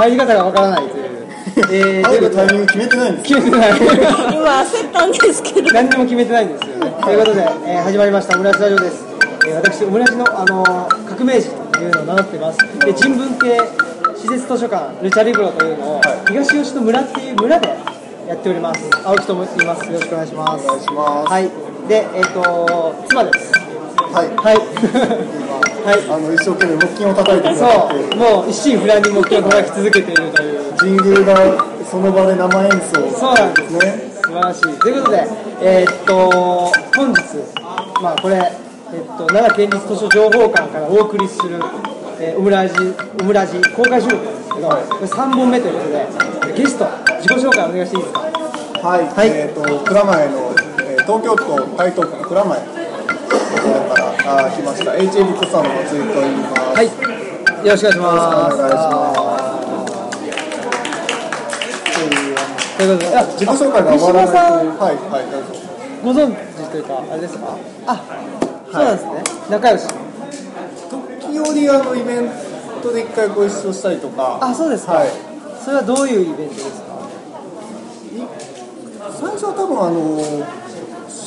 入り方がわからないという。えー、入るタイミング決めてないんです決めてない。今焦ったんですけど何にも決めてない。んですよねということで、えー始まりました。オムライスラジオです、えー私オムライスの、あのー革命児というのを名乗っています。で人文系施設図書館ルチャリブロというのを、東吉野村っていう村でやっております。青木と言います。よろしくお願いします。お願いします。はい。でえっ、と妻です。はい。はい。今、はい。あの一生懸命木琴を叩いてくださそって。う。もう一心不乱に目標を叩き続けているという。神宮がその場で生演奏。そうなんです。ね。素晴らしい。ということで、えーっと本日、まあ、これ、えーっと奈良県立図書情報館からお送りする、えーオムラジオムラジ公開収録なんですけど、これ3本目ということでゲスト自己紹介お願いしていいですか？はい、はい。えっ、と蔵前の、えー東京都台東区の蔵前。からあー来ました。スターの松井と言います。はい。よろしくお願いします。お願いしということであ自己紹介が終わらないはいはいどうぞ。ご存知というかあれですか？あそうなんですね、仲良し。時折あのイベントで一回ご一緒したりとか。あそうですか、はい。それはどういうイベントですか？最初は多分あの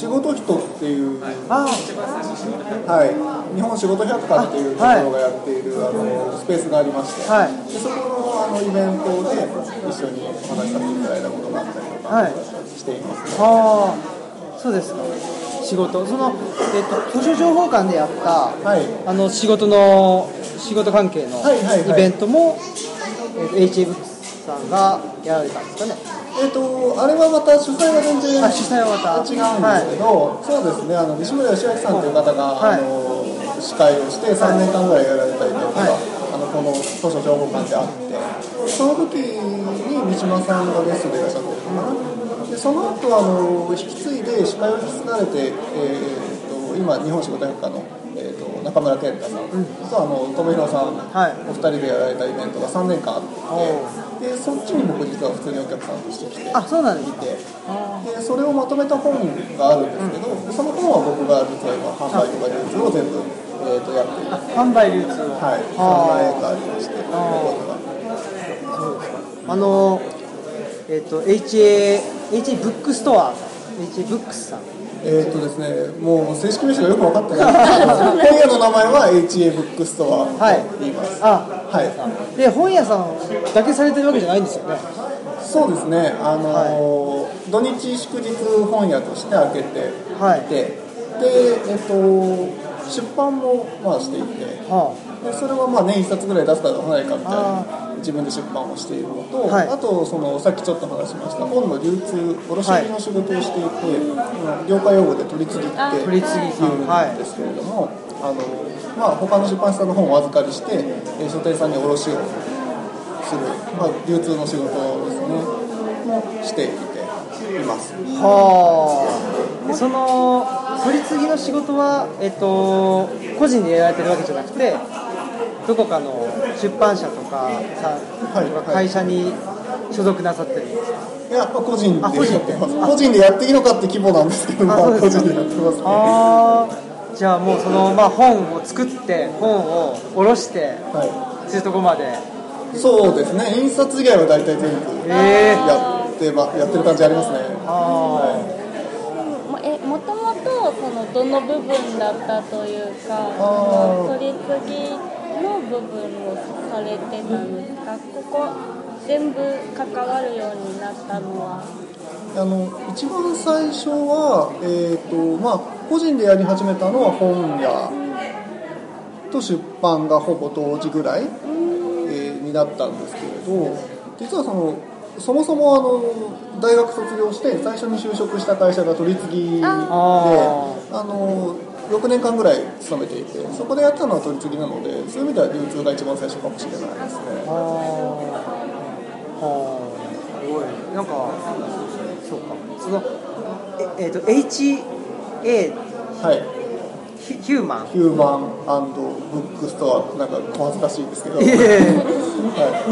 仕事人っていうあはい、日本仕事百科っていうところがやっているあ、のスペースがありまして、はい。でそこのあのイベントで一緒にお話しさせていただいたことがあったりとかはい。しています、ああそうですか。仕事。その、えっと図書情報館でやったはい。あの仕事の仕事関係のはいはいはい。イベントも、えっと HA ブックスさんがやられたんですかねえっ、とあれはまた主催は全然あ主催はまた。違うんですけど、そうですね。あの西村義明さんという方が、はい。あの司会をして3年間ぐらいやられたイベントが、はい。あのこの図書情報館であってその時に三島さんがゲストでいらっしゃってるのかな。でその後あの引き継いで司会を引き継がれて、えー、と今日本仕事百科の、中村健太さん、とあの友弘さん、はい。お二人でやられたイベントが3年間あっておでそっちに僕実は普通にお客さんとして来てあそうなんですいてでそれをまとめた本があるんですけど、その本は僕が実は今販売とか流通を全部、えー、とやっている販売流通。をはい。そんな絵がありましてあのえっ、と HA HA ブックストア HA ブックスさんえー、とですねもう正式名称がよく分かってない。んですけど本屋の名前は HA ブックストアはい。と言います、あはい。で本屋さんだけされてるわけじゃないんですよね。そうですね。あのー土日祝日本屋として開けていて、はい。で、えっと、出版もまあしていてはでそれはまあ年1冊ぐらい出すか出さないかみたいあな自分で出版をしているのと、はい。あとそのさっきちょっと話しました本の流通卸売の仕事をしていて、うん。業界用語で取り次ぎって取り次ぎさん言うんですけれども、あのまあ、他の出版社の本をお預かりして、えー書店さんに卸をする、まあ、流通の仕事ですねもしていています。あはあ。でその取り次ぎの仕事はえっ、と個人でやられてるわけじゃなくてどこかの出版社とかさ、はい会社に所属なさってるんですか、いや、まあ、個人で。個 人個人でやっていいのかって規模なんですけど、まあ、個人でやってますねああじゃあもうその、まあ、本を作って本を下ろしてはそういうとこまで。い、そうですね。印刷以外は大体全部ええやって,、ま、やってる感じありますね。あもえもともとそのどの部分だったというか取り次ぎの部分をされてたんですか？ここ全部関わるようになったのは。あの一番最初は、えーとまあ、個人でやり始めたのは本屋と出版がほぼ同時ぐらい、えーになったんですけれど実はそのそもそもあの大学卒業して最初に就職した会社が取り次ぎでああの6年間ぐらい勤めていてそこでやったのは取り次ぎなのでそういう意味では流通が一番最初かもしれないですね。あはあすごい。なんかそうか。そのええーと HA はい。ヒヒューマン。ヒューマンブックストア。なんか小恥ずかしいですけど、いえい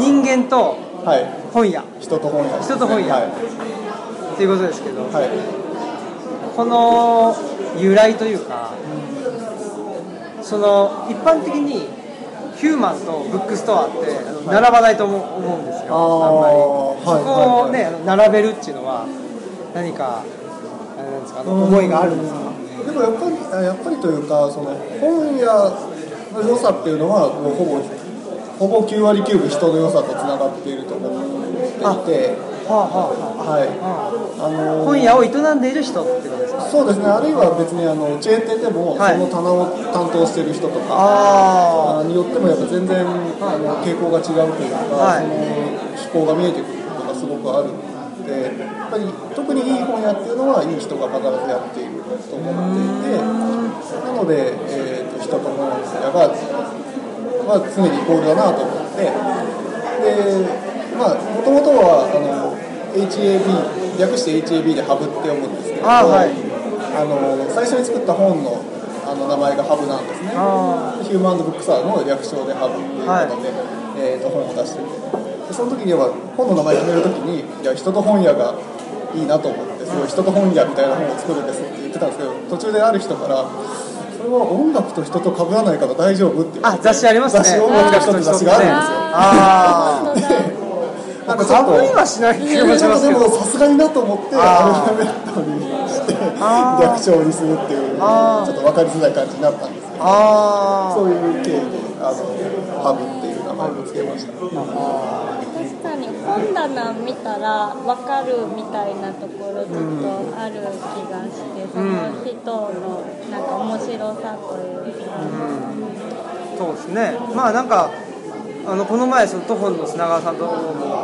人間とい、はい、本屋。人と本屋人と本屋。はい、っていうことですけど、はい、この由来というか、その一般的にヒューマンとブックストアって並ばないと思うんですよ。あー。あんまり。はい。そこをね、並べるっていうのは何かあれなんですか？思いがあるんですか？でもやっぱりあやっぱりというかその本屋の良さっていうのはもうほぼほぼ9割9分人の良さとつながっていると思っていて。はあはあははい。あはあのあ本屋を営んでいる人ってことですか？そうですね。あるいは別にあのチェーン店でもはい。その棚を担当している人とか、によってもやっぱ全然あの傾向が違うというか、はい。その思考が見えてくることがすごくあるのでやっぱり特にいい本屋っていうのはいい人が必ずやっていると思っていて。なので、えー、と人と本屋が、まあ、常にイコールだなと思って。でまあもともとはあの HAB 略して HAB でハブって読むんですけれどあはい。あの最初に作った本のあの名前がハブなんですね。あヒュー。マンブックサーの略称でハブっていうことで、えー、と本を出してて。でその時には本の名前決める時にいや人と本屋がいいなと思ってすごい人と本屋みたいな本を作るんですって言ってたんですけど途中である人からそれは音楽と人と被らないから大丈夫って言われて。あ雑誌ありますね。雑誌音楽と人って雑誌があるんですよ。あ本当だなんか寒いはしない気がしますけど。さすがになと思ってアルファベットにして略称にするっていうちょっと分かりづらい感じになったんですけどあそういう経緯であのハブっていう名前を付けました本棚見たら分かるみたいなところちょっとある気がして、その人のなんか面白さというか、そうですね。まあなんかあのこの前その徒歩の砂川さんとも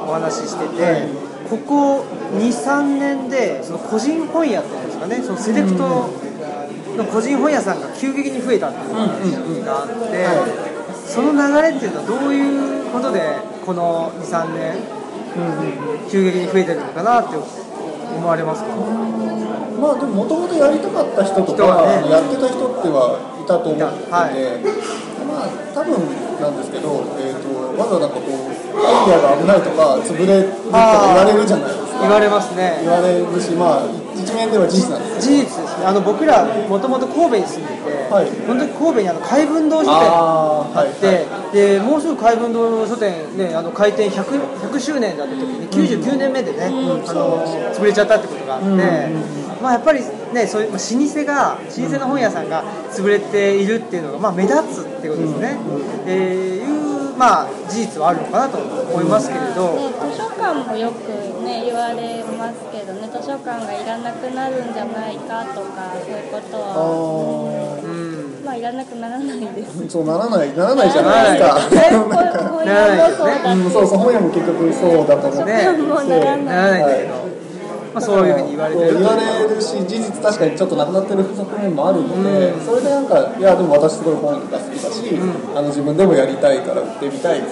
お話ししてて、はい。ここ23年でその個人本屋っていうんですかね。そのセレクトの個人本屋さんが急激に増えたっていう話があって、その流れっていうのはどういうことでこの23年急激に増えてるのかなって思われますか？まあでももともとやりたかった人とか、ね。やってた人ってはいたと思ってて、はい。まあ多分なんですけど、えー、とまだなんかこうアイデアが危ないとか潰れるとか言われるじゃないですか。言われますね。言われるしまあ一面では事実なんです事実ですね。あの僕らもともと神戸に住んでて、はい。本当に神戸にあの海文堂書店あーはいででもうすぐ海文堂書店、ね、あの開店 100, 100周年だった時に99年目でね、あの潰れちゃったってことがあって、まあ、やっぱり、ね、そういうまあ老舗が老舗の本屋さんが潰れているっていうのが、まあ、目立つっていうことですね、えーいう、まあ、事実はあるのかなと思いますけれど、ね、図書館もよくね言われますけどね図書館がいらなくなるんじゃないかとかそういうことは。あうんまあいらなくならないです。ーそうならないならないじゃないですか。ねこ本屋もそうだうん、そうそう本屋も結局そうだと思って、ねもうならなないらない。まあ、そういうふうに言われてる。言われるし事実確かにちょっとなくなってる側面もあるので、それでなんかいやでも私すごい本が好きだし、あの自分でもやりたいから売ってみたいっ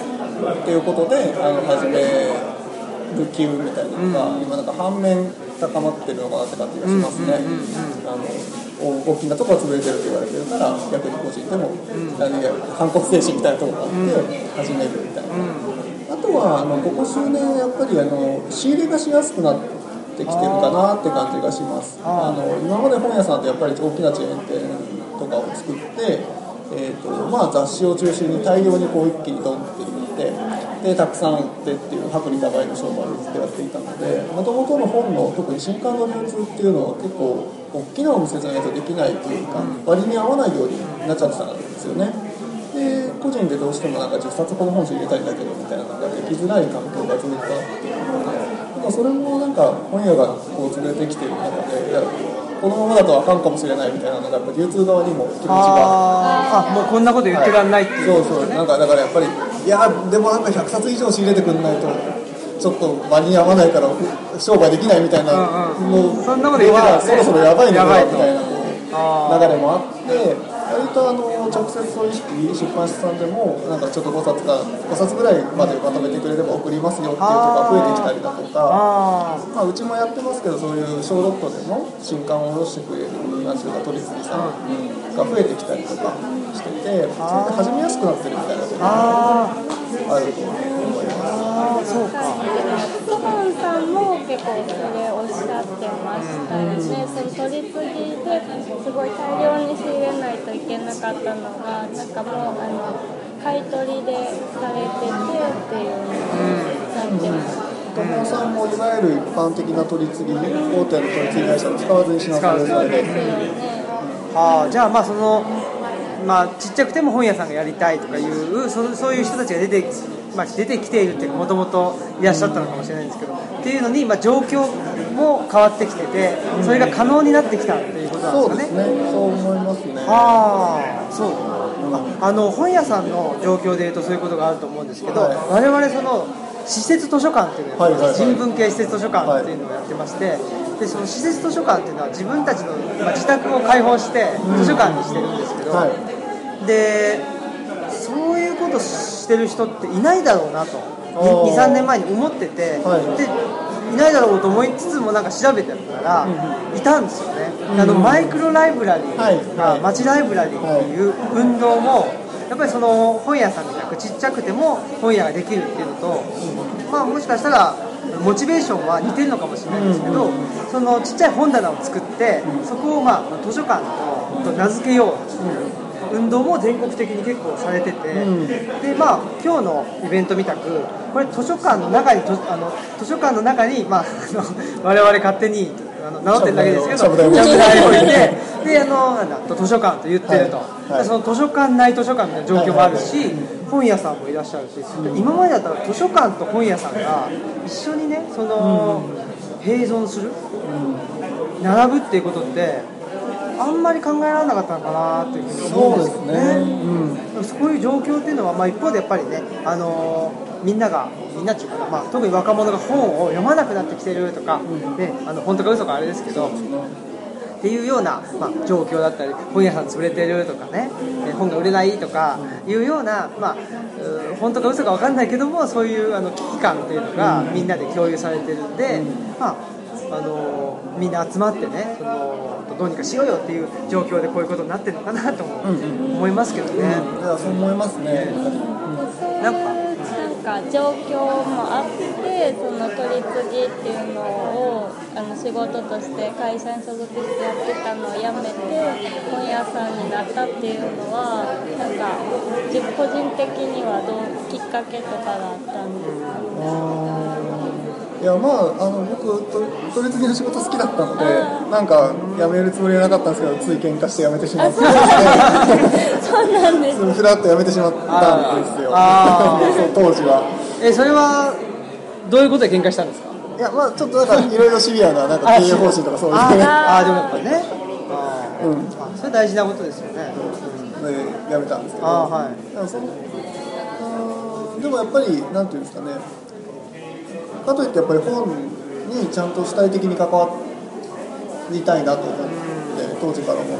ていうことであの始める機運みたいなのが、今なんか反面高まってるのかなって感じがしますね、あの大きなところは潰れてるって言われてるから逆に個人でも、あのいや反骨精神みたいなところがあって始めるみたいな。あとはあのここ数年やっぱりあの仕入れがしやすくなってきてるかなって感じがします。あの今まで本屋さんってやっぱり大きなチェーン店とかを作って、えーとまあ、雑誌を中心に大量にこう一気にドンって入れてでたくさん売ってっていう薄利多売の商売をずっとやっていたのでもともとの本の特に新刊の流通っていうのは結構大きなお店じゃないとできないというか割に合わないようになっちゃってたんですよね。で個人でどうしてもなんか10冊この本誌入れたいんだけどみたいなのができづらい環境がずっとあってなんかそれもなんか本屋がこう連れてきてる中でいやこのままだとあかんかもしれないみたいなのがやっぱ流通側にも気持ちがあもうこんなこと言ってらんないっていう、そうそうなんかだからやっぱりいやでもなんか100冊以上仕入れてくんないとちょっと間に合わないから商売できないみたいなうんのそんなこと言ってたらねはそろそろやばいのかなみたいな流れもあって割とあの直接取引出版社さんでもなんかちょっと5冊か5冊ぐらいまでまとめてくれれば送りますよっていうとか増えてきたりだとか。あまあ、うちもやってますけどそういう小ロットでも新刊を下ろしてくれるなんていうか取り次ぎさんが増えてきたりとかしててそれで始めやすくなってるみたいなところがああると思います。そうかトホンさんも結構それおっしゃってましたよね、その取り次ぎですごい大量に仕入れないといけなかったのがなんかもうあの買い取りでされててっていうのになってます、友さん。もいわゆる一般的な取り次ぎ大手の取り次ぎ会社を使わずにしなされるのでそうですよね。ああじゃあまあそのまあちっちゃくても本屋さんがやりたいとかいうそそういう人たちが出て,、まあ、出てきているっていうかもともといらっしゃったのかもしれないんですけどっていうのに、まあ、状況も変わってきててそれが可能になってきたっていうことなんでかね。そうねそう思いますね。ああ。そう。ああの本屋さんの状況でいうとそういうことがあると思うんですけど、はい。我々その施設図書館っていうのをやってます、はいはいはい。人文系施設図書館っていうのをやってまして、でその施設図書館っていうのは自分たちの、まあ、自宅を開放して図書館にしてるんですけど、はい。でそういうことしてる人っていないだろうなと。おー。23年前に思ってて、はい。でいないだろうと思いつつもなんか調べてたら、いたんですよね、あのマイクロライブラリーとか、はい。はい街ライブラリーっていう運動もやっぱりその本屋さんみたくちっちゃくても本屋ができるっていうのと、まあ、もしかしたらモチベーションは似てるのかもしれないんですけど、そのちっちゃい本棚を作ってそこをまあ図書館と名付けようっていう運動も全国的に結構されてて、うん。でまあ今日のイベントみたくこれ図書館の中にとあの図書館の中に、まあ、我々勝手にあの名乗ってるだけですけどちゃぶ台をいてであのなんだ図書館と言ってると、はい。はい。でその図書館内図書館みたいな状況もあるし、本屋さんもいらっしゃるし、で今までだったら図書館と本屋さんが一緒にねその、併存する、並ぶっていうことってあんまり考えられなかったのかなっていうふうに思うんですよね。うん。でもそういう状況っていうのは、まあ、一方でやっぱりね、あのーみんながみんなっていうかな、まあ、特に若者が本を読まなくなってきてるとか、ね、あの本当か嘘かあれですけどっていうような、まあ、状況だったり本屋さん潰れてるとかねえ本が売れないとかいうような、まあ、本当か嘘か分かんないけどもそういうあの危機感っていうのがみんなで共有されてるんで、まああのーみんな集まってねそのどうにかしようよっていう状況でこういうことになってるのかなとも思いますけどね。いやそう思いますね。そういうななんんか状況もあってその取り次ぎっていうのをあの仕事として会社に所属してやってたのをやめて本屋さんになったっていうのはなんか自個人的にはどうきっかけとかがあったんですか？いやまああの僕と取り次ぎの仕事好きだったのでなんか辞めるつもりはなかったんですけどつい喧嘩して辞めてしまって。そうなんです。ふらっと辞めてしまったんですよ。当時は。えそれはどういうことで喧嘩したんですか？いやまあちょっとなんかいろいろシビアななんか経営方針とかそういう。あねあーでもやっぱね。あーうん。あそれ大事なことですよね。で辞めたんですけど。あーはい。でもそのでもやっぱりなんていうんですかねかといってやっぱり本にちゃんと主体的に関わりたいなと思って当時から思っ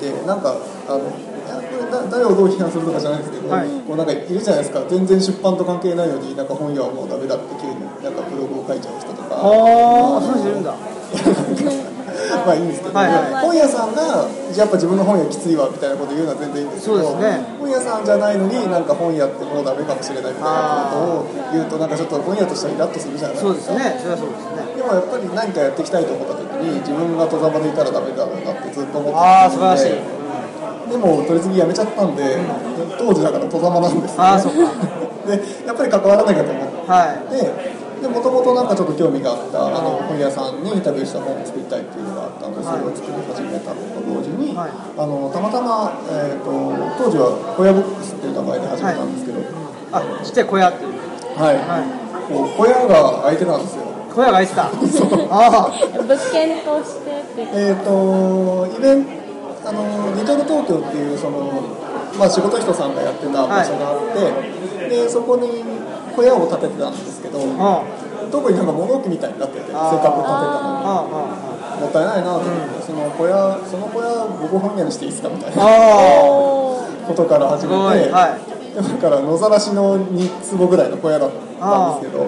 ていてなんかあのいやこれだ誰をどう批判するとかじゃないですけど、はい。こうなんかいるじゃないですか全然出版と関係ないのになんか本屋はもうダメだって急になんかブログを書いちゃう人とか。ああそうるんだ まあいいんですけど、はいはい。本屋さんがやっぱ自分の本屋きついわみたいなこと言うのは全然いいんですけどそうですね。本屋さんじゃないのになんか本屋ってもうダメかもしれないみたいなことを言うとなんかちょっと本屋としてはイラッとするじゃないそうですね。それはそうですね。でもやっぱり何かやっていきたいと思った時に自分が戸ざまでいたらダメだろうなってずっと思ってああ素晴らしい。でも取り次ぎやめちゃったんで、当時だから戸ざまなんですよ、ね、あーそっか。でやっぱり関わらなきゃと思って。はい。でもともとなんかちょっと興味があったあの本屋さんにインタビューした本を作りたいっていうのがあったんでそれを作り始めたのと同時に、はい。あのたまたま、えー、と当時は小屋ボックスっていう名前で始めたんですけど、あちっちゃい小屋っていう。はい。はい。こう小屋が空いてたんですよ。小屋が開いてた。あ物件としてって。えっ、とイベントあのリトル東京っていうその、まあ、仕事人さんがやってた場所があって、でそこに小屋を建ててたんですけど特になんか物置みたいになっててせっかあく建てたのに。もったいないなと思って、その小屋その小屋僕本屋にしていいですかみたいなことから始すめて、はい。でだから野ざらしの2坪ぐらいの小屋だったんですけど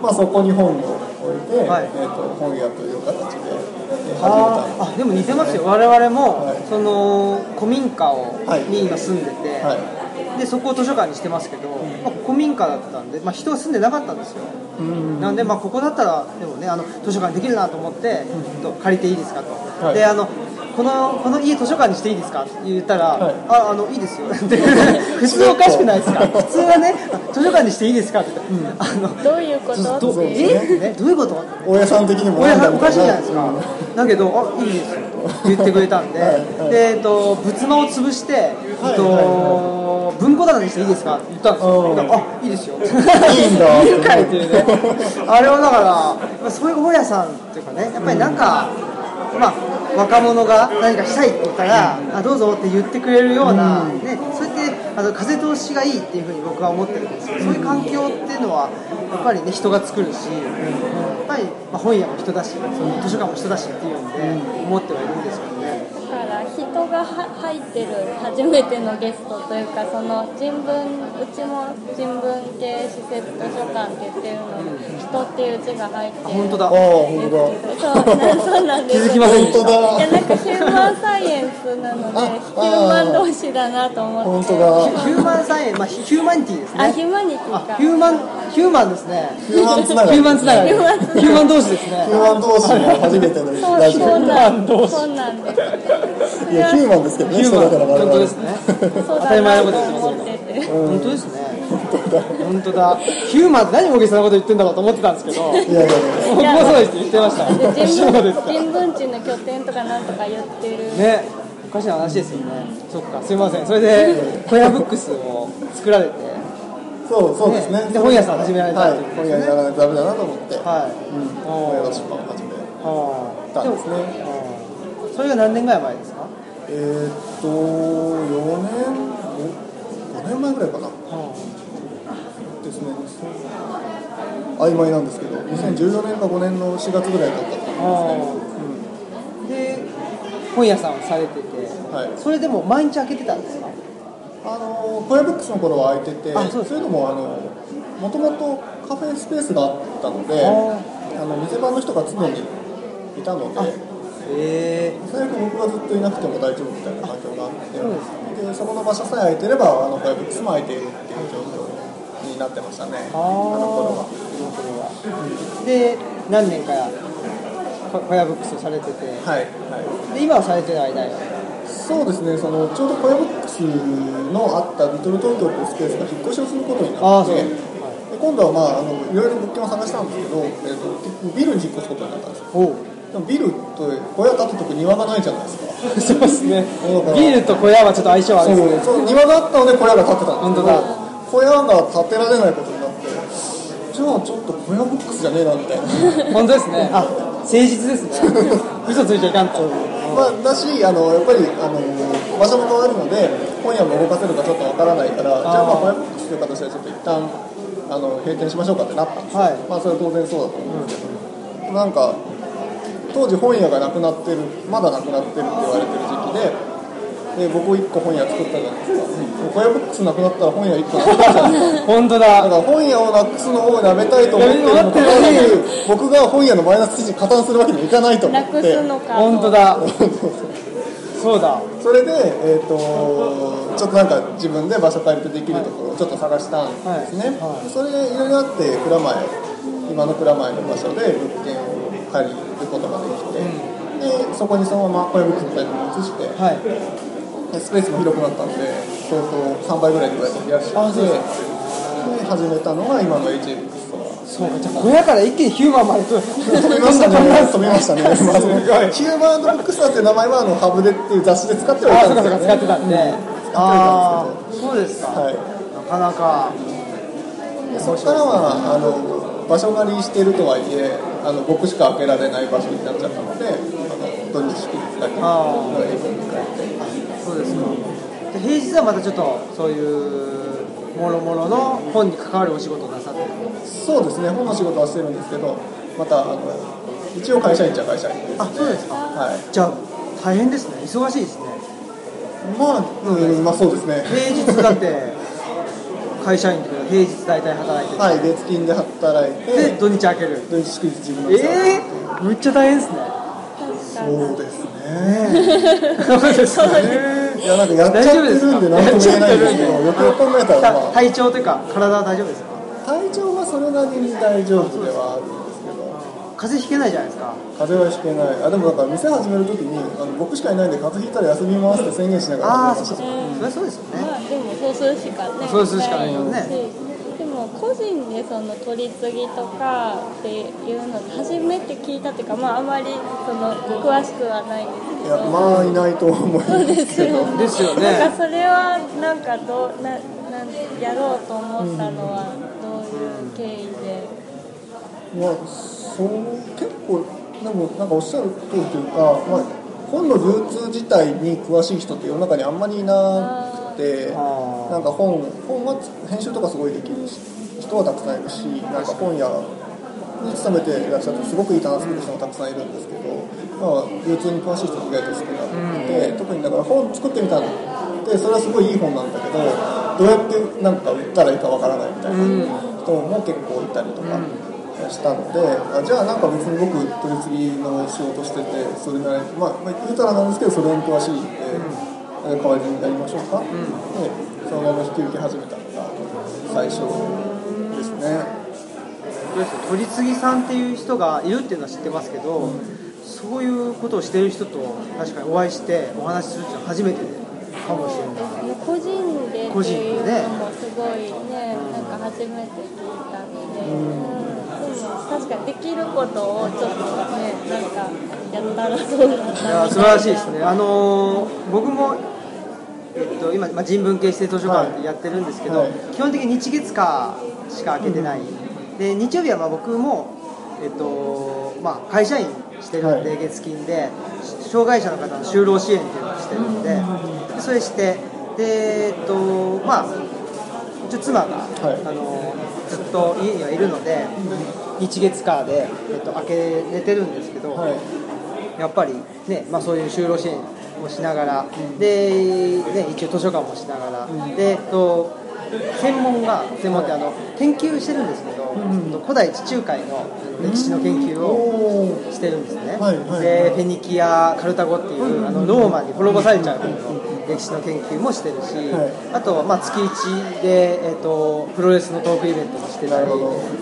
まあ、そこに本を置いて、はい。えー、と本屋という形でえー始めたあでも似てますよ。我々も、はい。その古民家を、はい。に今住んでて、はいでそこを図書館にしてますけど、まあ、古民家だったんで、まあ、人が住んでなかったんですよ、うん。なんで、まあ、ここだったらでもねあの図書館できるなと思って、と借りていいですかと、はい。であのこのこの家図書館にしていいですか?」って言ったら「はい。ああのいいですよ」って。普通おかしくないですか？普通はね「図書館にしていいですか?」って。言ったら「あのどういうこと？どってえ？ね？どういうこと?」大家さん的にも親なんだおかしいじゃないですか。うんだけど「あいいですよ」と言ってくれたんで。はい。はい。で、えっと、仏間を潰して、えっとはい。文庫棚にしていいですか？って言ったんですよ。うん。だからあいいですよ。いいいんだ。いいかいっていうね。あれはだからまあそういう本屋さんっていうかねやっぱりなんか、まあ若者が何かしたいって言ったら、あどうぞって言ってくれるような、ね、そうやってあの風通しがいいっていうふうに僕は思ってるんですけど、そういう環境っていうのはやっぱりね人が作るし、やっぱり、まあ、本屋も人だしその図書館も人だしっていうんで思ってはいるんですけどから人がは入ってる初めてのゲストというかその人文うちも人文系施設図書館って言ってるのに人っていう字が入ってるあ本当だああ本当だ。そうなそうなんです。気づきませんでした。本当だいやなんかヒューマンサイエンスなのであヒューマン同士だなと思って。本当だ。ヒューマンサイエンス、まあ、ヒューマニティですね。あヒューマニティあか？ヒューマン、ヒューマンですね。ヒューマンつながり。ヒューマンつながり。ヒヒューマン同士ですね。ヒューマン同士の初めてのそうラジオ。そうなん同士。そうなんですいやヒューマンですけどねヒューマン、人だから本当ですね。そう当たり前のこと言ってます思ってて。本当ですね。本当だ。ヒューマンって何大げさなこと言ってんだろうと思ってたんですけど、いやいやいや。僕もそうですって言ってました。で人 そうですか。文人の拠点とかなんとか言ってる、ね、おかしな話ですよね。そっか、すいません。それで、小屋ブックスを作られて、そうそうですね。ね。で本屋さん始められたはいってい本屋にならない。とダメだなと思って。はい。本屋の出版を始めはあたんですね。うんそれが何年ぐらい前ですか、えーっと4年5年前ぐらいかな。ですね。曖昧なんですけど2014年か5年の4月ぐらいだったと思いますねあで本屋さんをされてて、はい。それでも毎日開けてたんですか？あの小屋ブックスの頃は空いててあそういうのもあのもともとカフェスペースがあったのでああの店番の人が常にいたのでへえ最悪僕がずっといなくても大丈夫みたいな環境があってそうでそこの場所さえ空いてればあの小屋ブックスも空いているっていう状況になってましたね。ああの頃は。はで何年かこ小屋ブックスをされてて、はい、はい、で今はされてる間そうですねそのちょうど小屋ブックスのあったリトル東京というスペースが引っ越しをすることになって今度はまああのいろいろ物件を探したんですけど、えー、とビルに引っ越すことになったんですよでもビルと小屋建てとく庭がないじゃないですか。そうですね。ビルと小屋はちょっと相性悪いですね。そう庭があったので小屋が建ってたんですけど本当だ。小屋が建てられないことになって。じゃあちょっと小屋ブックスじゃねえなみたいな。本当ですね。あ。誠実ですね。嘘ついちゃいかんと。まあ、だしあのやっぱりあの場所も変わるので本屋も動かせるかちょっとわからないからじゃあまあ小屋ブックスという形でちょっと一旦あの閉店しましょうかってなったんですよ、はい。まあそれは当然そうだと思うんですけど、なんか当時本屋がなくなってるまだなくなってるって言われてる時期でで僕1個本屋作ったじゃないですか、小屋ブックスなくなったら本屋1個作ったじゃないですか本当だ。だから本屋をなくすのをやめたいと思ってる。のに僕が本屋のマイナス記事に加担するわけにはいかないと思なって。くすのか。と本当だ。そうだ。それで、えー、とちょっとなんか自分で場所借りてできるところをちょっと探したんですね、はい。はい。それでいろいろあって蔵前今の蔵前の場所で物件を借りることができて、でそこにそのまま小屋ブックスみたいなのを移してはい。でスペースも広くなったんで相当3倍ぐらいにぐらい増やしてあそう。ですで始めたのが今のアそうか。じゃあ小屋から一気にヒューマンまで飛飛びましたね。飛び ましたね。すごい。ヒューマンブックスターって名前はあのハブでっていう雑誌で使ってはいたんですよね。そうか使ってたんで、ああそうですか、はい。なかなか。でそこからはあの場所借りしてるとはいえあの僕しか開けられない場所になっちゃったのであの土日祝日だけあー営業に変えそうです。かで平日はまたちょっとそういうもろもろの本に関わるお仕事をなさってる。てそうですね本の仕事はしてるんですけどまたあの一応会社員っちゃ会社員です、ね、あそうですか。はい。じゃあ大変ですね。忙しいですね。まあ、うん、まあそうですね。平日だって会社員平日大体働いてて、はい月金で働いでて土日開ける。土日祝日自分のええー、むっちゃ大変ですね。そうですね。そうですねいやなんかやっちゃってるんで何とも言えないんですけどよくよく考えたら、まあ、体調というか？体は大丈夫ですか？体調はそれなりに大丈夫ではある風邪ひけないじゃないですか。風邪はひけない。あでもなんか店始めるときにあの僕しかいないんで風邪ひいたら休みますって宣言しながら。ああそうそうそれはそうですよね。まあでもそうするしかねそうするしかないよ。ねしでも個人でその取り次ぎとかっていうの初めて聞いたっていうかまああまりその詳しくはないんですいやけどまあいないと思いそうですよねですよね。なんかそれはなんかどうななんやろうと思ったのはどういう経緯で、まあそう結構でもなんかおっしゃる通りというか、まあ、本の流通自体に詳しい人って世の中にあんまりいなくてなんか本本は編集とかすごいできる人はたくさんいるしなんか本屋に勤めていらっしゃってすごくいい棚作る人もたくさんいるんですけど、まあ、流通に詳しい人が意外と少なくて、特にだから本作ってみたのでそれはすごいいい本なんだけどどうやってなんか売ったらいいかわからないみたいな人も結構いたりとか。したのであじゃあなんか別に僕取り次ぎの仕事しててそれなりにまあ、まあ、言うたらなんですけどそれに詳しいんで、え代わりにやりましょうか、でそのまま引き受け始めたのが最初ですね。どうですか取り次ぎさんっていう人がいるっていうのは知ってますけど、そういうことをしてる人と確かにお会いしてお話しするっていうのは初めてかもしれない。個人で。って個人いうでねのもすごいねなんか初めて聞いたので、確かにできることをちょっとねなんかやったらそうだいやな素晴らしいですね。あのー僕もえっと、今、まあ、人文系指定図書館やってるんですけど、はい。基本的に日月火しか開けてない、で日曜日はまあ僕も、えっとまあ、会社員してるんで、はい。月金で障害者の方の就労支援っていうのをしてるんで,、でそれしてでえっとまあうち妻が、はい。あのずっと家にはいるので日月火で、えっと、開けれてるんですけど、はい。やっぱりね、まあ、そういう就労支援をしながら、で、ね、一応図書館もしながら、で、えっと、専門が、専門ってあの、研究してるんですけど、えっと古代地中海の歴史の研究をしてるんですね。はい。はい。で、フェニキア、カルタゴっていう、あの、ローマに滅ぼされちゃう歴史の研究もしてるし、はい。あとは、まあ、月1で、えっと、プロレスのトークイベントもしてたり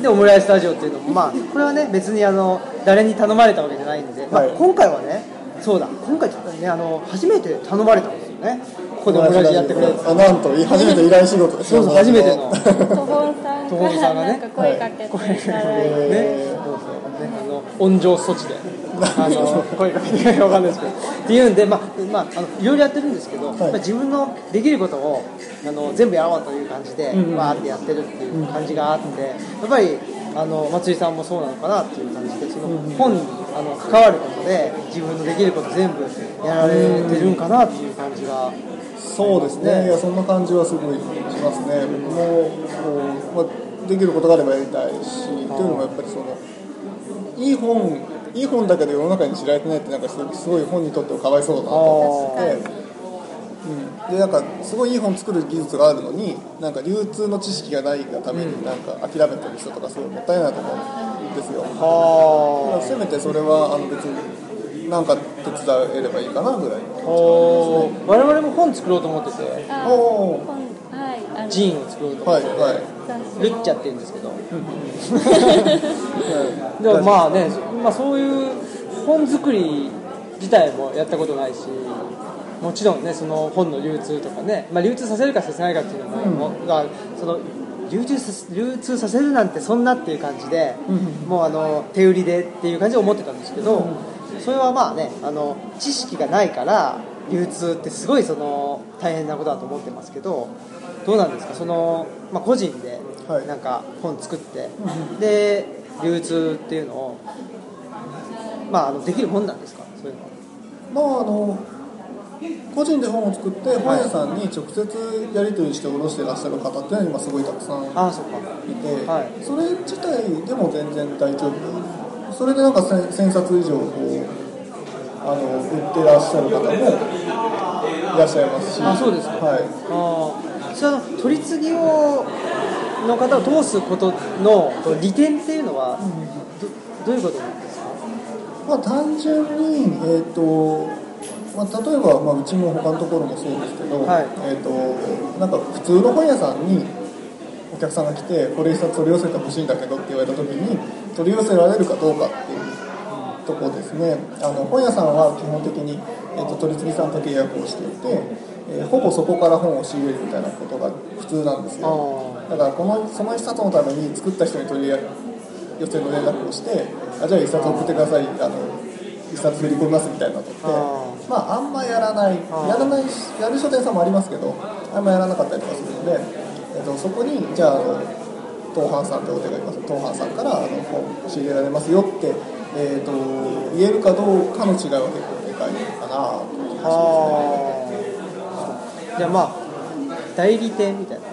で、オムライススタジオっていうのも、まあ、これはね、別にあの、誰に頼まれたわけじゃないんで、まあはい今回はね、そうだ、今回ちょっとね、あの、初めて頼まれたんですよね。ここでオムラジやってくれ。って。あなんと初めて依頼仕事ですそうそう、初めての。途方さん途方さんがね。なんか声かけていただい。て、ね、そうそう。ね、あの温情措置で、あの声かけてかわかんないですけど、っていうんで、まあ、まあ、あのいろいろやってるんですけど、やっぱり自分のできることをあの全部やろうという感じで、わーってやってるっていう感じがあって、やっぱりあの松井さんもそうなのかなっていう感じで、その本にあの関わることで、自分のできること全部やられてるんかなっていう感じが。そうですね、ね。いやそんな感じはすごいしますね、僕もこう、まあ、できることがあればやりたいし、というのもやっぱりその、いい本、いい本だけど世の中に知られてないって、なんかすすごい本にとってはかわいそうだなと思って。て、うん、でなんかすごいいい本作る技術があるのに、なんか流通の知識がないがために、なんか諦めてる人とか、すごいもったいないと思うんですよ。だからせめてそれはあの別になんか手伝えればいいかなぐらいのお我々も本作ろうと思ってて、あおー。本はいあのジーンを作ろうと思ってて。はいはい。ルッチャって言うんですけど、でもまあね、まあ、そういう本作り自体もやったことないしもちろんねその本の流通とかね、まあ、流通させるかさせないかっていうのも、がその流通させ流通させるなんてそんなっていう感じで、もうあの手売りでっていう感じで思ってたんですけど、それはまあねあの知識がないから流通ってすごいその大変なことだと思ってますけどどうなんですか？その、まあ、個人ではい。なんか本作って、で流通っていうのを、まあ、あのできる本なんですか？そういうのは。まああの個人で本を作って本屋さんに直接やり取りして卸してらっしゃる方っていうのは今すごいたくさんいて、それ自体でも全然大丈夫。それでなんか1000 1000冊以上こうあの売ってらっしゃる方もいらっしゃいますし。あそうですか。はい。ああそれは取り次ぎをの方を通すことの利点っていうのはどどういうことなんですか？まあ、単純に、えーとまあ、例えば、まあ、うちも他のところもそうですけど、はい。えー、となんか普通の本屋さんにお客さんが来てこれ一冊取り寄せてほしいんだけどって言われた時に取り寄せられるかどうかっていうとこですね。あの本屋さんは基本的に、えーと、取次さんと契約をしていて、えー、ほぼそこから本を仕入れるみたいなことが普通なんですよ。だからこのその一冊のために作った人に取り寄せの連絡をしてあじゃあ一冊送ってくださいあの一冊振り込みますみたいなのってまああんまやらないやらないやる書店さんもありますけどあんまやらなかったりとかするので、えーと、そこにじゃああの東販さんってお手がいます東販さんからあの本仕入れられますよって、えーと、言えるかどうかの違いは結構でかいかなと思いますじゃあまあ代理店みたいな。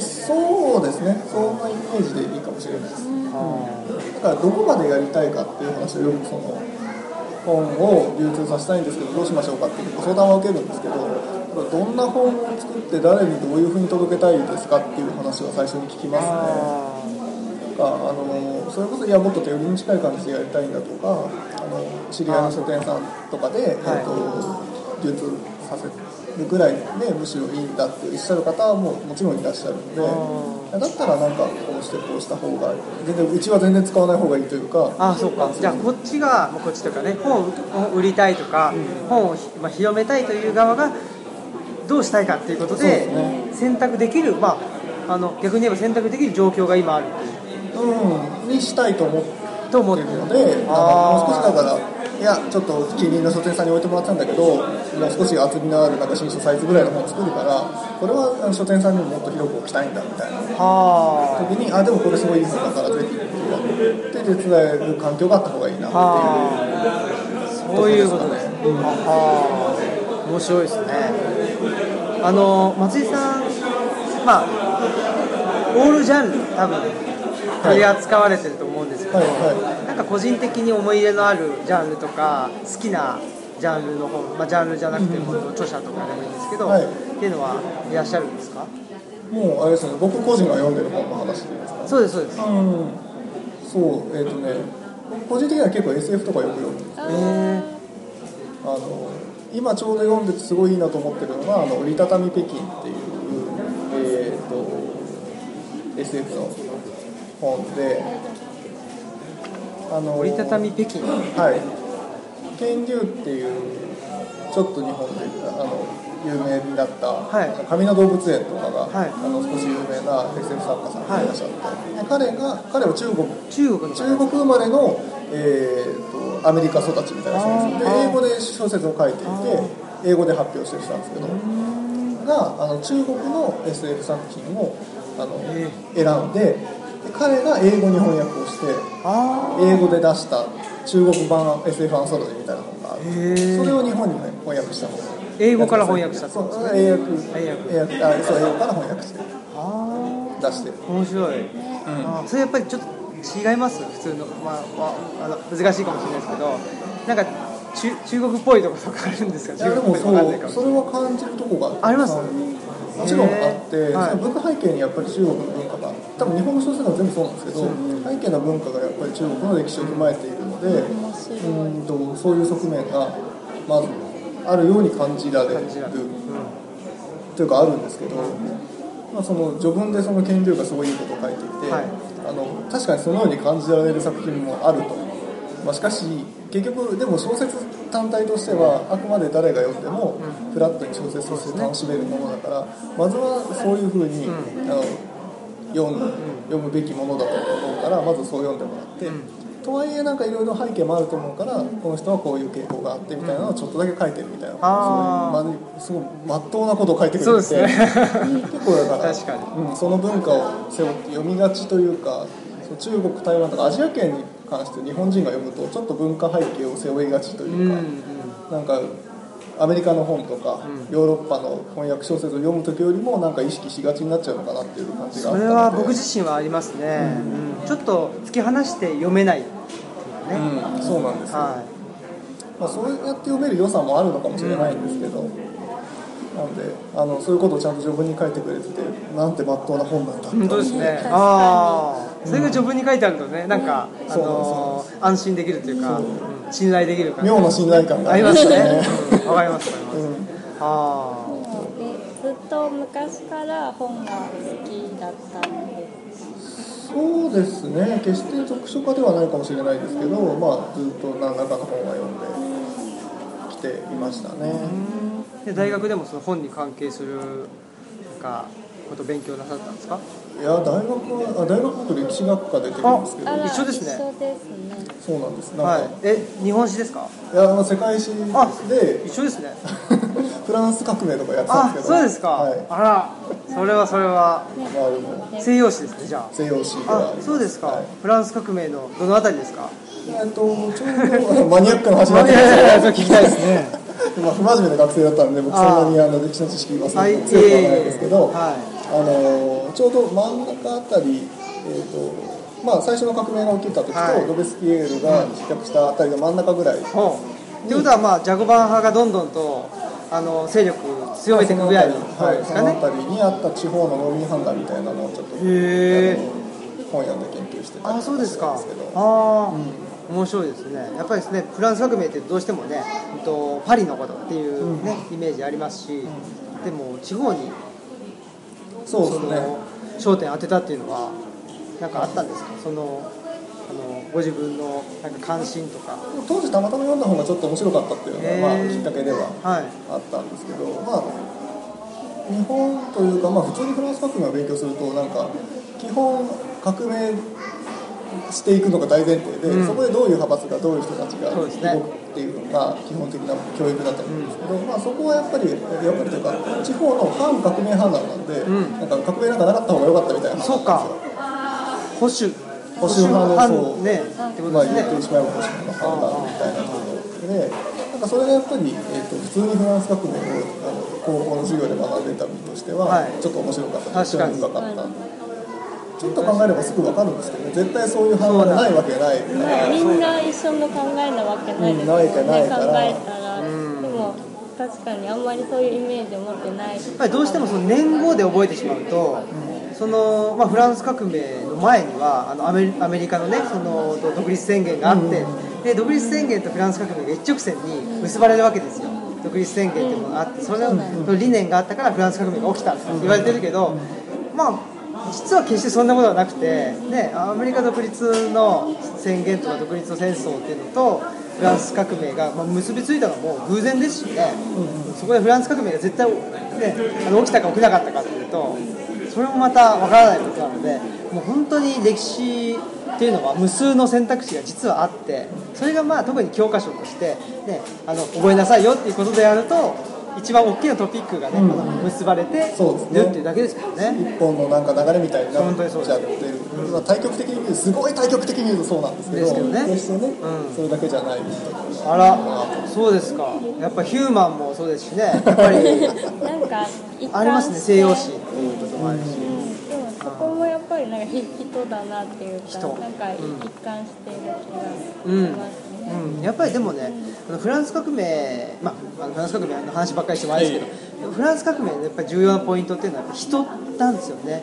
そうですね。そんなイメージでいいかもしれないです、うん、だからどこまでやりたいかっていう話をよくその本を流通させたいんですけどどうしましょうかっていうご相談は受けるんですけどどんな本を作って誰にどういうふうに届けたいですかっていう話は最初に聞きますねかあのそれこそいやもっと手売りに近い感じでやりたいんだとかあの知り合いの書店さんとかで、えーと流通させるぐらいでむしろいいんだっておっしゃる方ももちろんいらっしゃるのでだったらなんかこうしてこうした方が全然うちは全然使わない方がいいというかあそうか。じゃあこっちがこっちとかね本を売りたいとか、うん、本を、まあ、広めたいという側がどうしたいかっていうことで選択できる、まあ、あの逆に言えば選択できる状況が今あるうん。にしたいと思ってるのでもう少しだからいやちょっと近隣の書店さんに置いてもらったんだけどもう少し厚みのあるなんか新書サイズぐらいの本を作るからこれは書店さんにももっと広く置きたいんだみたいな。時にあでもこれすごいいい本だからぜひって手伝える環境があった方がいいなっていう。そういうことね、うん、面白いですね。あの松井さんまあオールジャンル多分取り扱われてると思うんですけど、はいはい、なんか個人的に思い入れのあるジャンルとか好きなジャンルの本、まあ、ジャンルじゃなくて本の著者とかでもいいんですけど、はい、っていうのはいらっしゃるんですか？もうあれですね僕個人が読んでる本の話ですか？そうですそうです、うん、そうえっ、ー、とね個人的には結構 SF とかよく読む。んですけあの今ちょうど読んでてすごいいいなと思ってるのが「あの折りたたみ北京」っていうえっ、ー、と SF の本であの折りたたみ北京。はい。天竜っていうちょっと日本であの有名になった、はい、上野動物園とかが、はい、あの少し有名な SF 作家さんがい。らっしゃって、はい、彼が彼は中国。中国中国生まれの、えーと、アメリカ育ちみたいな人です。で英語で小説を書いていて英語で発表してる人なんですけどがあの中国の SF 作品をあの選んで彼が英語に翻訳をして英語で出した中国版 SF アンソロジーみたいな本がある。それを日本に翻訳した本英語から翻訳したそう英訳。英訳。あそう英語から翻訳して出して面白い、うん、それやっぱりちょっと違います？普通の。まあ、まあ、あの難しいかもしれないですけど。なんか中中国っぽいところとかあるんですか？中国っぽいそれは感じるとこがあります？もちろんあって、はい、文化背景にやっぱり中国の文化が多分日本の小説は全部そうなんですけど、背景の文化がやっぱり中国の歴史を踏まえているので、うんとそういう側面がまずあるように感じられる、というかあるんですけど、まあ、その序文でその権力がすごいいいことを書いていて、はい、あの確かにそのように感じられる作品もあると、まあ、しかし結局でも小説単体としてはあくまで誰が読んでもフラットに小説として楽しめるものだからまずはそういうふうに、あの読む読むべきものだと思うからまずそう読んでもらって。とはいえなんかいろいろ背景もあると思うからこの人はこういう傾向があってみたいなのをちょっとだけ書いてるみたいな、うん、すごいまっとうなことを書いてくれて、ね、結構だから 確かに、うん、その文化を背負って読みがちというか中国台湾とかアジア圏に関して日本人が読むとちょっと文化背景を背負いがちというか、うんうん、なんかアメリカの本とか、うん、ヨーロッパの翻訳小説を読む時よりもなんか意識しがちになっちゃうのかなっていう感じがそれは僕自身はありますね、うん、ちょっと突き放して読めない。ね、うん、そうなんですよ、はい、まあ、そうやって読める良さもあるのかもしれないんですけど、なのであのそういうことをちゃんと序文に書いてくれててなんてまっとうな本なんだ本当ですね。ああそれが序文に書いてあるとねなんか、あのー、安心できるというか信頼できる感妙な信頼感がありますね。わ、かりますわかります、ああずっと昔から本が好きだったんですそうですね。決して読書家ではないかもしれないですけど、まあ、ずっと何らかの本は読んできていましたね、で大学でもその本に関係するなんかこと勉強なさったんですか？いや大学はあ大学僕歴史学科出てるんですけど。一緒ですね。一緒ですね。そうなんです。なんか、はい。え日本史ですか？い、やあの世界史あで一緒ですね。フランス革命とかやってたんあですけど。そうですか、はい。あらそれはそれは。まあでも。西洋史ですねじゃあ。西洋史あそうですか、はい。フランス革命のどのあたりですか？えっとちょうどマニアックな話なんいですやいやいやそれ聞きたいですねまあ不真面目な学生だったんで僕そんなにあの歴史の知識はそんなはいに強くはないですけど、はい。あのちょうど真ん中あたり、えーとまあ、最初の革命が起きた時と、はい。ロベスピエールが失脚したあたりの真ん中ぐらい、ほう。ってことはまあジャコバン派がどんどんとあの勢力強めていくぐらいのはい、そのあたりにあった地方の農民反乱みたいなのをちょっとへー。あの本読んで研究してたりあそうですかとしたんですけど。ああ、面白いですね。やっぱりですねフランス革命ってどうしてもねうんとパリのことっていうね、イメージありますし、でも地方にそうですね。の焦点当てたっていうのは何かあったんですか？そのあのご自分のなんか関心とか。当時たまたま読んだ本がちょっと面白かったっていうのが、まあ、へーきっかけでははい。あったんですけど、まあ、日本というか、まあ、普通にフランス革命を勉強するとなんか基本革命していくのが大前提で、うん。そこでどういう派閥がどういう人たちが動くっていうのが基本的な教育だと思うんですけど、まあ、そこはやっぱりやっぱりというか地方の反革命判断なんで、ん。なんか革命なんかなかった方が良かったみたいな話そうか。保守。保守派のそう。ねってことまあ、ですね。言ってしまえば保守の判断みたいなところで、なんかそれがやっぱり、えー、と普通にフランス革命をあの高校の授業で学んでた身としては、はい。ちょっと面白かった。確かに。興味深かったちょっと考えればすぐ分かるんですけどね。絶対そういう反応がないわけない。まあみんな一緒の考えなわけないですもんね、うんないから。考えたら、でも確かにあんまりそういうイメージを持ってない。やっぱりどうしてもその年号で覚えてしまうと、そのまあ、フランス革命の前にはあのアメリアメリカの,、ね、その独立宣言があって、で独立宣言とフランス革命が一直線に結ばれるわけですよ。独立宣言っていうのがあってそれのその理念があったからフランス革命が起きたって言われてるけど、まあ実は決してそんなことはなくて、ね、アメリカ独立の宣言とか独立の戦争っていうのとフランス革命がまあ結びついたのも偶然ですしね、そこでフランス革命が絶対、ね、あの起きたか起きなかったかっていうとそれもまたわからないことなのでもう本当に歴史っていうのは無数の選択肢が実はあってそれがまあ特に教科書として、ね、あの覚えなさいよっていうことでやると一番大きなトピックがね、あの結ばれてそうですね。るっていうだけですからね。一本のなんか流れみたいにな。っ本当にそうです。ちゃってる、まあ、対極的に見るすごい対極的に見るとそうなんですけどですけどね。決してね、うん。それだけじゃない。あら、そうですか。やっぱヒューマンもそうですしね。やっぱり なんか一ありますね。西洋史。っていうこともあるし。うん。でもそこもやっぱりなんかひ人だなっていうか人。なんか一うん貫している気がうんします。ね、うん、やっぱりでもね、あのフランス革命、まあ、あのフランス革命の話ばっかりしてもあれですけど、フランス革命のやっぱり重要なポイントっていうのは人なんですよね、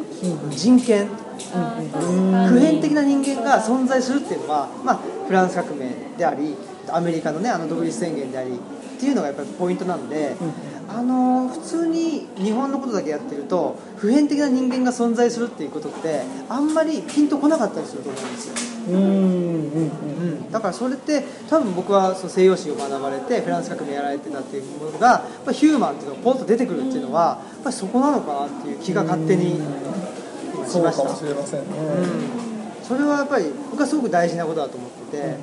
人権、あー確か普に遍的な人間が存在するっていうのは、まあ、フランス革命でありアメリカの,、ね、あの独立宣言でありっていうのがやっぱりポイントなんで、あの普通に日本のことだけやってると普遍的な人間が存在するっていうことってあんまりピンとこなかったりすると思うんですよ。うんうんうんうん、だからそれって多分僕はその西洋史を学ばれてフランス革命やられてたっていうものがやっぱりヒューマンっていうのがポンと出てくるっていうのはやっぱりそこなのかなっていう気が勝手に今しました。そうかもしれませんね、うん、それはやっぱり僕はすごく大事なことだと思ってて、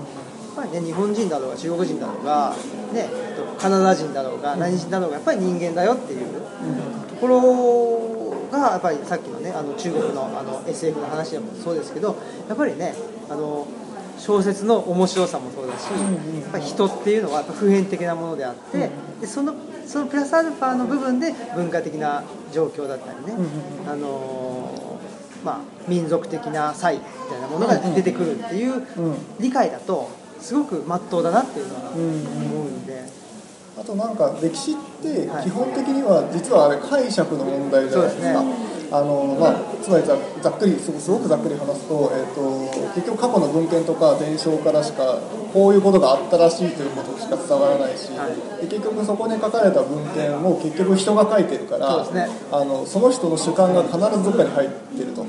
ぱりね日本人だろうが中国人だろうが、ね、カナダ人だろうが何人だろうがやっぱり人間だよっていうところがやっぱりさっきのねあの中国のあの SF の話でもそうですけどやっぱりねあの小説の面白さもそうだし、やっぱり人っていうのはやっぱ普遍的なものであって、でそのそのプラスアルファの部分で文化的な状況だったりね、あのーまあ、民族的な差異みたいなものが出てくるっていう理解だとすごく真っ当だなっていうのは思うんで、あとなんか歴史ってはい。基本的には実はあれ解釈の問題じゃないですか、そうですあのまあ、つまりざざっくりすごくざっくり話すと,、えー、と結局過去の文献とか伝承からしかこういうことがあったらしいということしか伝わらないし、はい。で結局そこに書かれた文献も結局人が書いてるからね。あのその人の主観が必ずどっかに入ってると。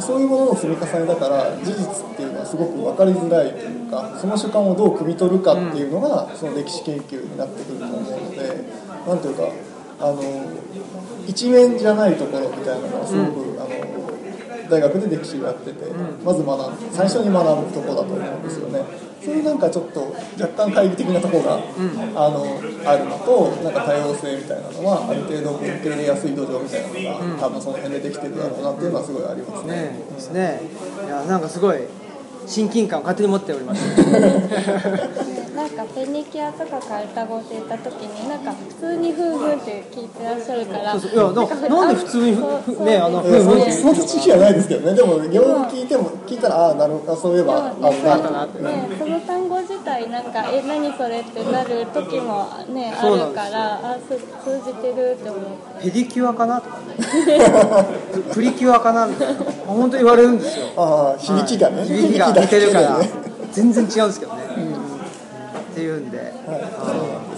そういうものの積み重ねだから事実っていうのはすごく分かりづらいというかその主観をどう汲み取るかっていうのが、その歴史研究になってくると思うのでなんていうかあの一面じゃないところみたいなのはすごく、あの大学で歴史をやってて、まず学ん最初に学ぶところだと思うんですよね。そういうなんかちょっと若干懐疑的なところが、あのあるのとなんか多様性みたいなのはある程度受け入れやすい土壌みたいなのが、多分その辺でできてるだろうなっていうのはすごいありますね。ねですね。いやなんかすごい親近感を勝手に持っております。なんかペニキュアとかカルタゴって言った時になんか普通にふんふんって聞いてらっしゃるから。そうそう。いやなかなんで普通にねあのいやそのふんふんその知識はないですけどね。でもよく聞いても聞いたらああなるほどそういえばあったなってねその単語自体なんかえ何それってなる時もねあるからあす通じてるって思う。ペディキュアかなとかね。ププリキュアかなみたいな本当に言われるんですよ。ああ響きがね、はい響きが似てるから。ね全然違うんですけどね、っていうんで、は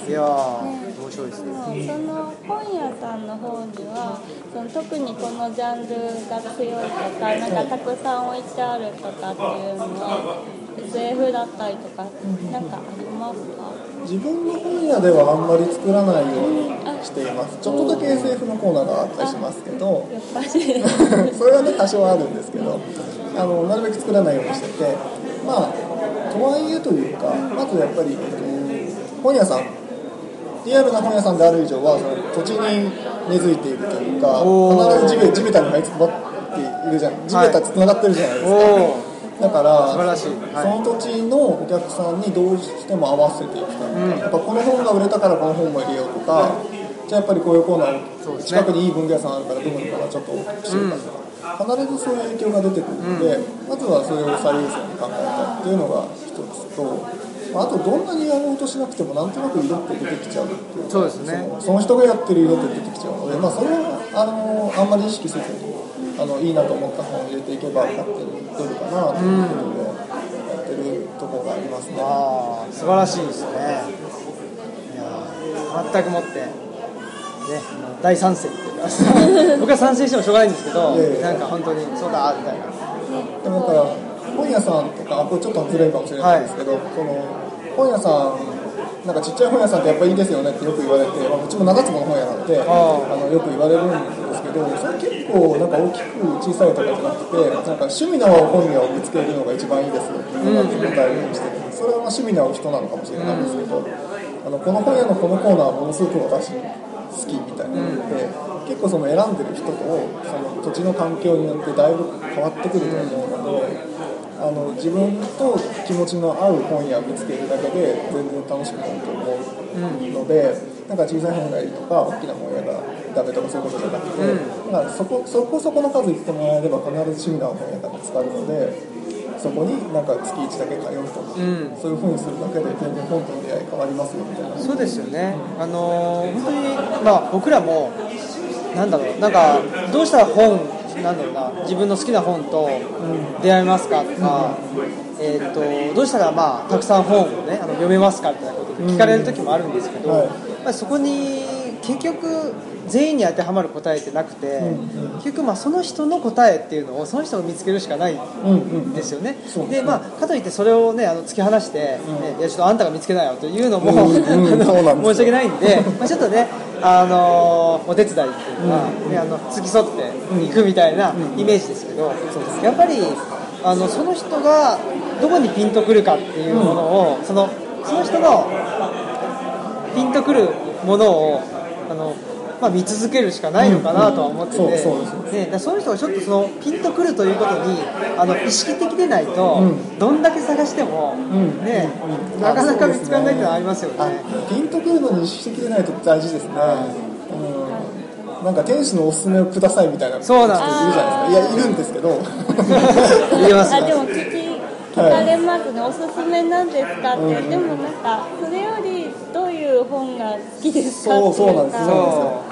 い、い。やー面白いですね。その本屋さんの方にはその特にこのジャンルが強いとかなんかたくさん置いてあるとかっていうのは SF だったりとかなんかありますか？自分の本屋ではあんまり作らないようにしています。ちょっとだけ SF のコーナーがあったりしますけど。やっぱり。それはね多少あるんですけどあのなるべく作らないようにしててまあとはいえというかまずやっぱり、えっと、本屋さん。リアルな本屋さんである以上はその土地に根付いているというか必ず地べ地べたに這いつくばっているじゃん。地べたつながってるじゃないですか、おおだから素晴らしい。はい。その土地のお客さんにどうしても合わせていきたい、やっぱこの本が売れたからこの本も入れようとか、じゃあやっぱりこういうコーナーね。近くにいい文具屋さんあるからどこにかなちょっとしようかとか、必ずそういう影響が出てくるので、まずはそれを最優先に考えたいっていうのが一つと、まあ、あとどんなにやろうとしなくてもなんとなく色って出てきちゃうっていうそうですね。その人がやってる色って出てきちゃうので、まあ、それはあのあんまり意識せずにあのいいなと思った本を入れていけば勝手に出るかなということでやってるところがあります。ね。ああ素晴らしいですね。いやー全くもってね大賛成っていうか 僕は賛成してもしょうがないんですけどいやいや。なんか本当にそうだみたいな。でもだから本屋さんとかこれちょっとずれるかもしれないんですけど、その本屋さんなんかちっちゃい本屋さんってやっぱいいですよねってよく言われて、まあ、うちも長坪の本屋なんでああ。のよく言われるんですけどそれ結構なんか大きく小さいとかじゃなくてなんか趣味の本屋を見つけるのが一番いいですよっていうのが答えるしてるそれはまあ趣味の人なのかもしれないんですけど、あのこの本屋のこのコーナーものすごく私好きみたいなので、結構その選んでる人とその土地の環境によってだいぶ変わってくると思うので。あの自分と気持ちの合う本屋を見つけるだけで全然楽しくなると思うので、なんか小さい本がいいとか大きな本屋がダメとかそういうことじゃなくて、なんかそこそこそこの数行ってもらえれば必ず趣味の本屋が見つかるのでそこになんか月1だけ通うとか、ん。そういうふうにするだけで全然本との出会い変わりますよみたいな。そうですよね、あのー本当に、まあ、僕らも、なんだろう、なんか、どうしたら本、なんだろうな、自分の好きな本と出会えますかとか、えー、とどうしたら、まあ、たくさん本を、ね、あの読めますかみたいなことで聞かれる時もあるんですけど、はい。まあ、そこに結局、全員に当てはまる答えってなくて、結局、まあ、その人の答えっていうのを、その人が見つけるしかないうんうんですよね。そうで、まあ、かといってそれを、ね、あの突き放して、ねいやちょっとあんたが見つけなよというのも、申し訳ないんで、まあ、ちょっとね、あのお手伝いっていうか、ね、あの付き添っていくみたいなイメージですけど、やっぱりあのその人がどこにピンとくるかっていうものを、そのその人のピンとくるものをあの、まあ、見続けるしかないのかなとは思ってて、うんうんそうそうだそういう人がちょっとそのピンとくるということにあの意識的でないと、うん。どんだけ探しても、ん。ねうん。なかなか見つからないっていうのはありますよね。あピンとくるのに意識的でないと大事ですね、うん、なんか天使のおすすめをくださいみたいな人いるじそうなんゃないです。かいやいるんですけど。言いますあよでも聞き聞かれますね、おすすめなんですかって、うん。でもなんかそれよりどう本が好きですか？そうそうなんです。そよ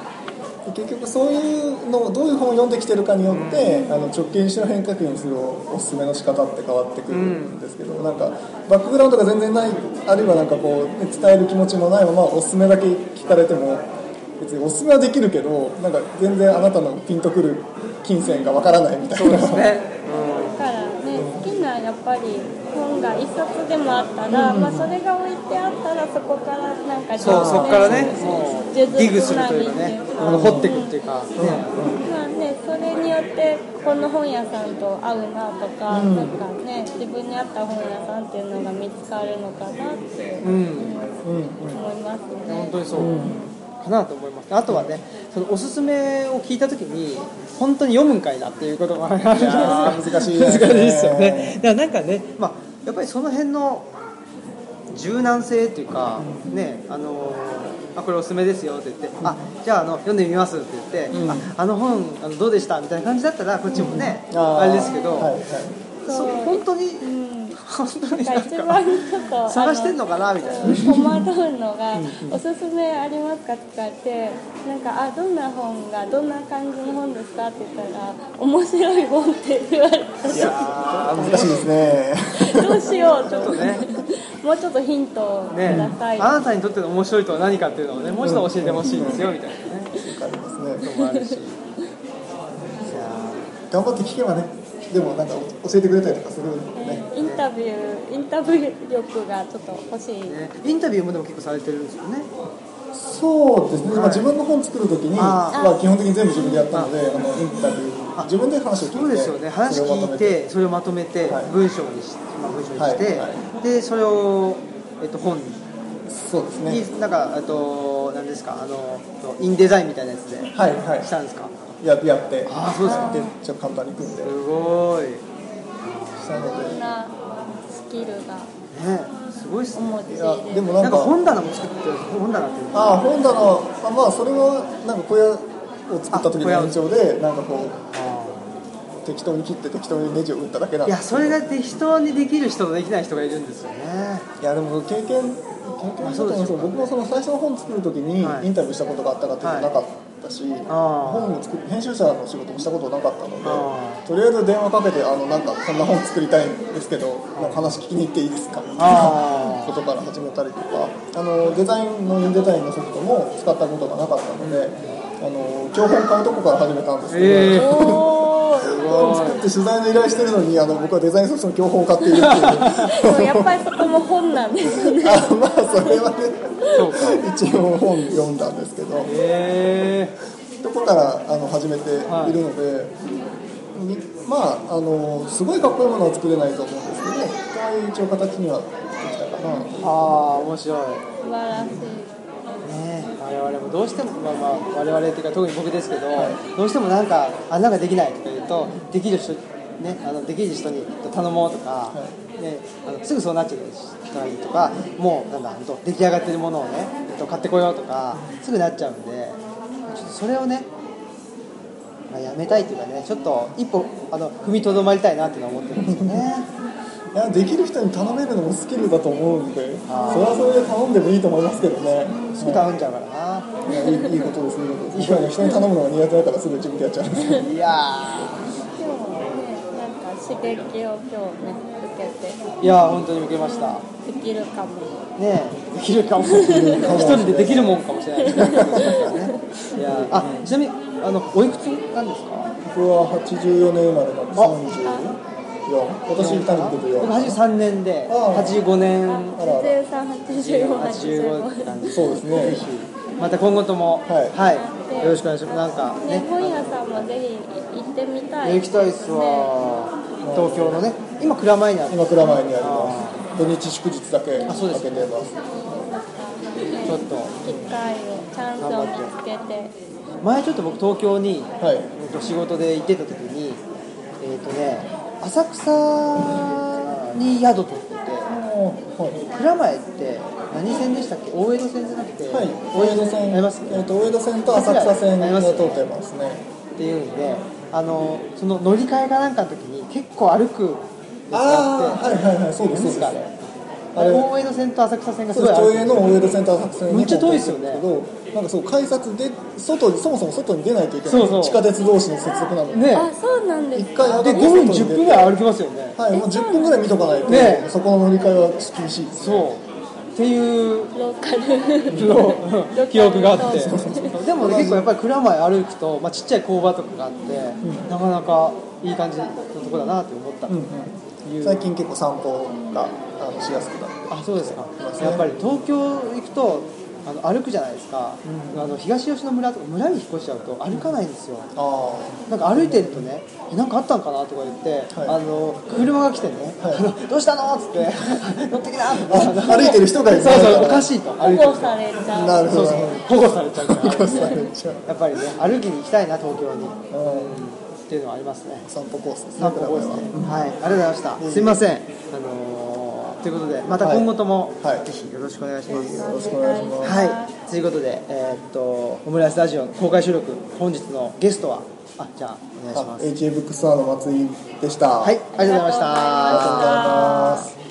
結局そういうのをどういう本を読んできてるかによって、あの直径種の変化球にするおすすめの仕方って変わってくるんですけど、なんかバックグラウンドが全然ないあるいはなんかこう、ね伝える気持ちもないままおすすめだけ聞かれても別におすすめはできるけどなんか全然あなたのピンとくる金銭がわからないみたいな。そうですね。ぱり本が一冊でもあったら、まあ、それが置いてあったらそこからなんかそうそこからねもうディグするというかね。あの掘っていくっていうか、ねまあね、それによってこの本屋さんと合うなとか、なんかね自分に合った本屋さんっていうのが見つかるのかなってうん。うん。うん。思いますね。本当にそう、かなと思います。あとはねそのおすすめを聞いた時に本当に読むんかいなっていうことがあるんですよやー難しい難しいですね。ですよね。だからなんかね、まあ、やっぱりその辺の柔軟性っていうか、ねあのあこれおすすめですよって言って、あじゃああの読んでみますって言って、うん。ああの本あのどうでしたみたいな感じだったらこっちもね、ー。あれですけど、はいはい。そう本当にうん本当に一番ちょっと探してんのかなみたいな。戸惑うのが「おすすめありますか?」とかってなんか「あどんな本がどんな感じの本ですか?」って言ったら「面白い本」って言われた。いやー難しいですね。どうしようと思って、ね。もうちょっとヒントをくねださい、あなたにとっての面白いとは何かっていうのをねもう一度教えてほしいですよみたいなね。わかりますね。こともあるし。いや頑張って聞けばねでもなんか教えてくれたりとかするんでね。インタビューインタビュー力がちょっと欲しい、ーね。インタビューもでも結構されてるんですよね。そうですね、まあ、自分の本作るときに、あー。まあ、基本的に全部自分でやったのであのインタビュー。自分で話を聞いてそうですよね。話それをまと聞いめて。てそれをまとめてはい。文章にし,、まあ、文章にして、はい。はでそれを、えっと、本に。そうですね。になんかえっと何ですか？あのインデザインみたいなやつではいはい。したんですか？ややって。あーそうですか。でちょっと簡単に組んで。すごい。したのでそんなスキルがねすごいっすお持ねちいやでもなんんかか本棚も作ってる本棚っていうのああ本棚。あまあそれはなんか小屋を作った時の延長でなんかこうあ適当に切って適当にネジを打っただけなんーいやそれだって人にできる人とできない人がいるんですよね。いやでも経験経験だと思うんですよ。僕もその最初の本作る時にはい。インタビューしたことがあったかっていうのはなかったし、あー本を作る編集者の仕事もしたことなかったのであとりあえず電話かけてあのなんかこんな本作りたいんですけどなんか話聞きに行っていいですかみたいなあことから始めたりとかあのデザインのインデザインのソフトも使ったことがなかったので、あの教本買うとこから始めたんですけど、えー 作って取材の依頼してるのにあの僕はデザインソフトの教本を買っているっていうやっぱりそこも本なんですねあまあそれはね一応本読んだんですけどへえとこからあの始めているので、みまああのすごいかっこいいものは作れないと思うんですけどああいう一応形にはできたかな、ああ面白い。素晴らしい。ね。我々もどうしても、まあまあ、我々っていうか特に僕ですけど、どうしてもなんかあなんかできないとか言うとできる人ねあのできる人に頼もうとか、ね、あのすぐそうなっちゃう人がいいとかもうなんだ出来上がってるものをねえっと買ってこようとかすぐなっちゃうんでちょっとそれをね、まあ、やめたいっていうかねちょっと一歩あの踏みとどまりたいなっていうのは思ってるんですよね。いやできる人に頼めるのもスキルだと思うんでそれはそれで頼んでもいいと思いますけどね。すぐ頼んじゃうからな。いやいいいいことです。いいことです僕はね人に頼むのが苦手だからすぐ自分でやっちゃう。んですいやでもねなんか刺激を今日ね受けて。ーいやー本当に受けました。できるかも。ねえ。できるかも一人でできるもんかもしれない。ですねいやあちなみにあのおいくつなんですか？僕は84年生まれなんで34私誕生日僕34 83年でああ。85年。ああらあら8385 85って感じ。そうですね。ぜひ。また今後ともはい。よろしくお願いします。なんかね。ね本屋さんもぜひ行ってみたい。行きたいっすわ。東京のね。今蔵前にある。今蔵前にあります。土日祝日だけ開けてあそうです。ます。ちょっと。機会をチャンスを見つけて。前ちょっと僕東京にはい。えっと仕事で行ってた時にえっ、とね浅草に宿取っててはい蔵前って何線でしたっけ？大江戸線じゃなくて、はい、大江戸線、ありますえっ、と大江戸線と浅草線が通ってますね。っていうんであのその乗り換えかなんかの時に結構歩くああ、はいはいはい、そうです何です。大江戸線と浅草線がすごい歩く都営の大江戸線と浅草線めっちゃ遠いですよね。けど、なんかそう改札で外にそもそも外に出ないといけないそうそう。地下鉄同士の接続なので、ねあそうなんです一回上がって。で5分10外に出て分ぐらい歩きますよね。はい、もう10分ぐらい見とかないと、ねそこの乗り換えは厳しいです。そう。っていうローカル。の記憶があって。でもね結構やっぱり蔵前歩くと、まあ、ちっちゃい工場とかがあって、なかなかいい感じのとこだなって思った、うんうん、いう。最近結構散歩があのしやすくなってあそうですか。やっぱり東京行くとあの歩くじゃないですか、あの東吉野村とか村に引っ越しちゃうと歩かないんですよ。あなんか歩いてるとね「えなんかあったんかな?」とか言って、はい。あの車が来てね「はい。あのどうしたの?」っつって「乗ってきな」とかあ歩いてる人がいるそうそうおかしいと。保護されちゃう。なるほど。そうそう。保護されちゃうから。保護されちゃう。やっぱりね歩きに行きたいな東京に、うん。っていうのはありますね。散歩コース。ね散歩コースね。ははい。ありがとうございました、すいません。あのーということでまた今後とも、はい。ぜひよろしくお願いします、よろしくお願いします。はい、ということで、えーっと、オムライスラジオ公開収録、本日のゲストは、あ、じゃあ、お願いします。HA ブックストアの松井でした。はい、ありがとうございました。ありがとうございました。ありがとうございます